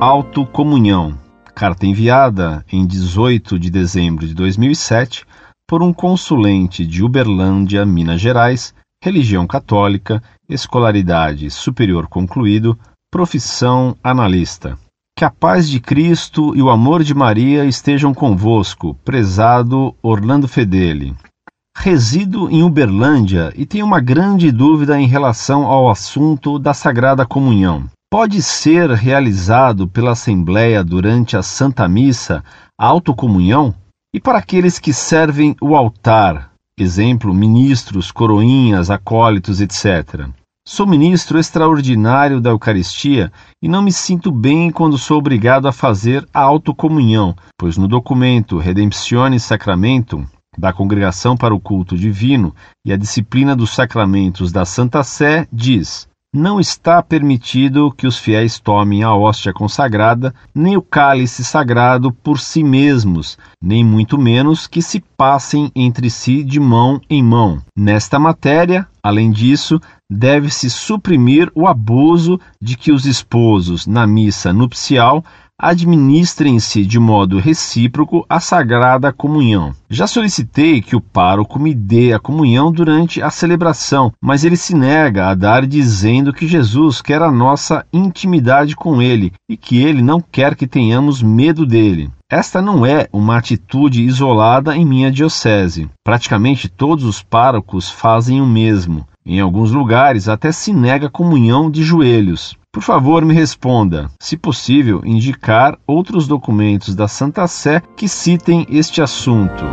autocomunhão. Carta enviada em 18 de dezembro de 2007 por um consulente de Uberlândia, Minas Gerais, religião católica, escolaridade superior concluído, profissão analista. Que a paz de Cristo e o amor de Maria estejam convosco, prezado Orlando Fedeli. Resido em Uberlândia e tenho uma grande dúvida em relação ao assunto da Sagrada Comunhão. Pode ser realizado pela Assembleia durante a Santa Missa a autocomunhão? E para aqueles que servem o altar, exemplo, ministros, coroinhas, acólitos, etc. Sou ministro extraordinário da Eucaristia e não me sinto bem quando sou obrigado a fazer a autocomunhão, pois no documento Redemptione Sacramento da Congregação para o Culto Divino e a disciplina dos sacramentos da Santa Sé diz: não está permitido que os fiéis tomem a hóstia consagrada, nem o cálice sagrado por si mesmos, nem muito menos que se passem entre si de mão em mão. Nesta matéria, além disso, deve-se suprimir o abuso de que os esposos, na missa nupcial, administrem-se de modo recíproco a sagrada comunhão. Já solicitei que o pároco me dê a comunhão durante a celebração, mas ele se nega a dar dizendo que Jesus quer a nossa intimidade com ele e que ele não quer que tenhamos medo dele. Esta não é uma atitude isolada em minha diocese. Praticamente todos os párocos fazem o mesmo. Em alguns lugares até se nega comunhão de joelhos. Por favor, me responda, se possível, indicar outros documentos da Santa Sé que citem este assunto.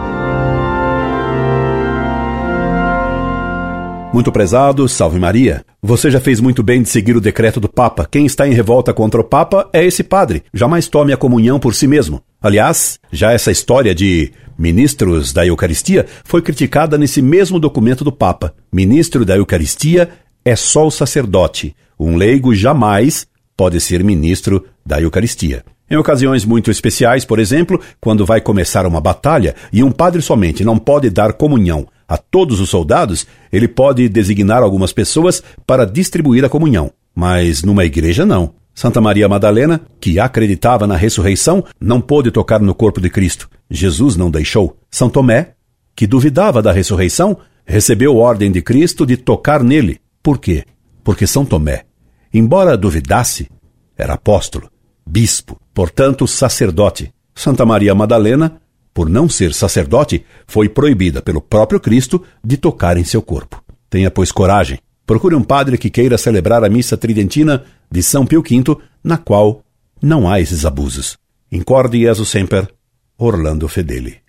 Muito prezado, salve Maria. Você já fez muito bem de seguir o decreto do Papa. Quem está em revolta contra o Papa é esse padre. Jamais tome a comunhão por si mesmo. Aliás, já essa história de ministros da Eucaristia foi criticada nesse mesmo documento do Papa. Ministro da Eucaristia é só o sacerdote. Um leigo jamais pode ser ministro da Eucaristia. Em ocasiões muito especiais, por exemplo, quando vai começar uma batalha e um padre somente não pode dar comunhão a todos os soldados, ele pode designar algumas pessoas para distribuir a comunhão. Mas numa igreja, não. Santa Maria Madalena, que acreditava na ressurreição, não pôde tocar no corpo de Cristo. Jesus não deixou. São Tomé, que duvidava da ressurreição, recebeu ordem de Cristo de tocar nele. Por quê? Porque São Tomé, embora duvidasse, era apóstolo, bispo, portanto sacerdote. Santa Maria Madalena, por não ser sacerdote, foi proibida pelo próprio Cristo de tocar em seu corpo. Tenha, pois, coragem. Procure um padre que queira celebrar a missa tridentina de São Pio V, na qual não há esses abusos. Incorde Jesus Semper, Orlando Fedeli.